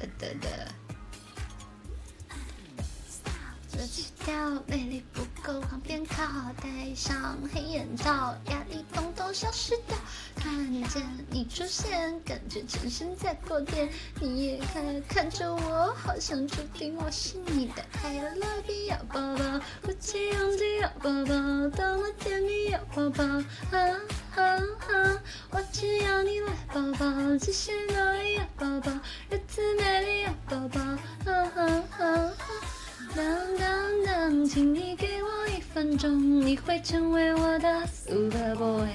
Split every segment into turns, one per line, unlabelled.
哒哒哒。这曲调魅力不够，旁边靠，戴上黑眼罩，压力统统消失掉。看见你出现，感觉全身在过电。你也看看着我，好像注定我是你的。I love you，宝宝，鼓起勇气，要抱抱，多么甜蜜，要抱抱。啊啊啊！我只要你来抱抱，继续努力，要抱抱，日子美丽，要抱抱。啊啊啊！当当当，请你给我一分钟，你会成为我的 super boy。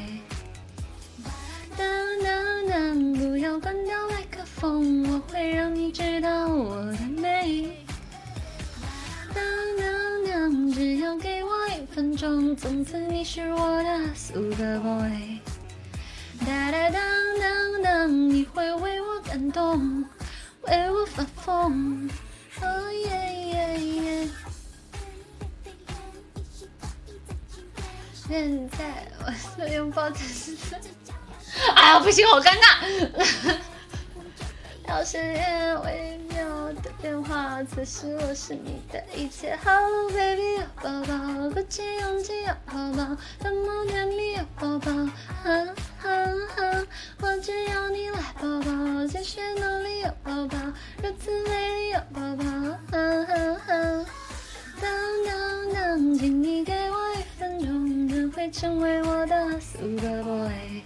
当当当，不要关掉麦克风，我会让你知道我的美。当当当，只要给我一分钟，从此你是我的 super boy。哒哒当当当，你会为我感动，为我发疯。哦耶耶耶！现在我的拥抱只是……哎呀，不行，好尴尬。要实现微妙的变化，此时我是你的一切。Hello baby，抱抱，鼓起勇气要抱抱，多么甜蜜要抱抱。哈哈哈，我只要你来抱抱，继续努要抱抱，如此美丽要抱抱。哈哈哈，当当当，请你给我一分钟，你会成为我的 super boy。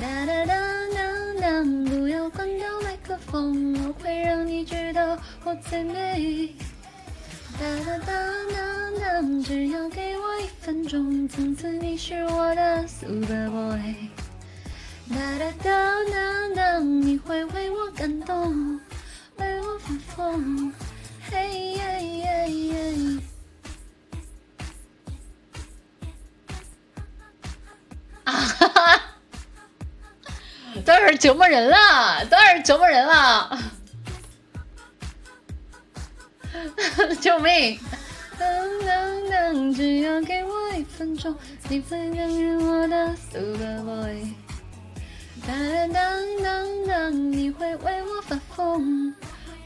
哒哒哒当当，不要关掉麦克风，我会让你知道我最美。哒哒哒当当，只要给我一分钟，从此你是我的 super boy。哒哒哒当当，你会为我感动，为我发疯。嘿耶耶耶。啊哈哈。多少折磨人了？多少折磨人了？救命！当当当，只要给我一分钟，你会成为我的 super boy。当当当当，你会为我发疯，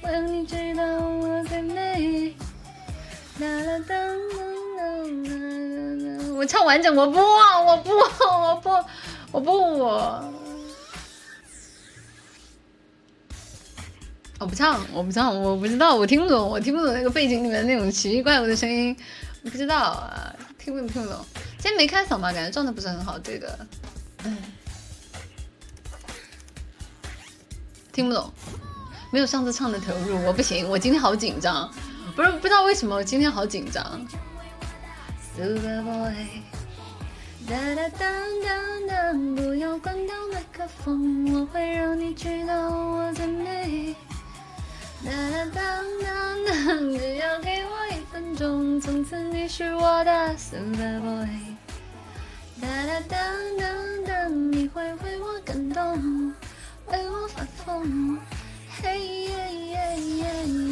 我让你知道我最美。当当当当当，我唱完整，我不，我不，我不，我不，我。我不唱，我不唱，我不知道，我听不懂，我听不懂那个背景里面那种奇奇怪怪的声音，我不知道啊，听不懂，听不懂。今天没开嗓吧？感觉状态不是很好，对的。嗯，听不懂，没有上次唱的投入，我不行，我今天好紧张，不是不知道为什么我今天好紧张。Super boy，哒哒当当当，不要关掉麦克风，我会让你知道我最美。哒哒当当当，只要给我一分钟，从此你是我的 super boy。哒哒当当当，你会为我感动，I 我发疯，嘿耶耶耶。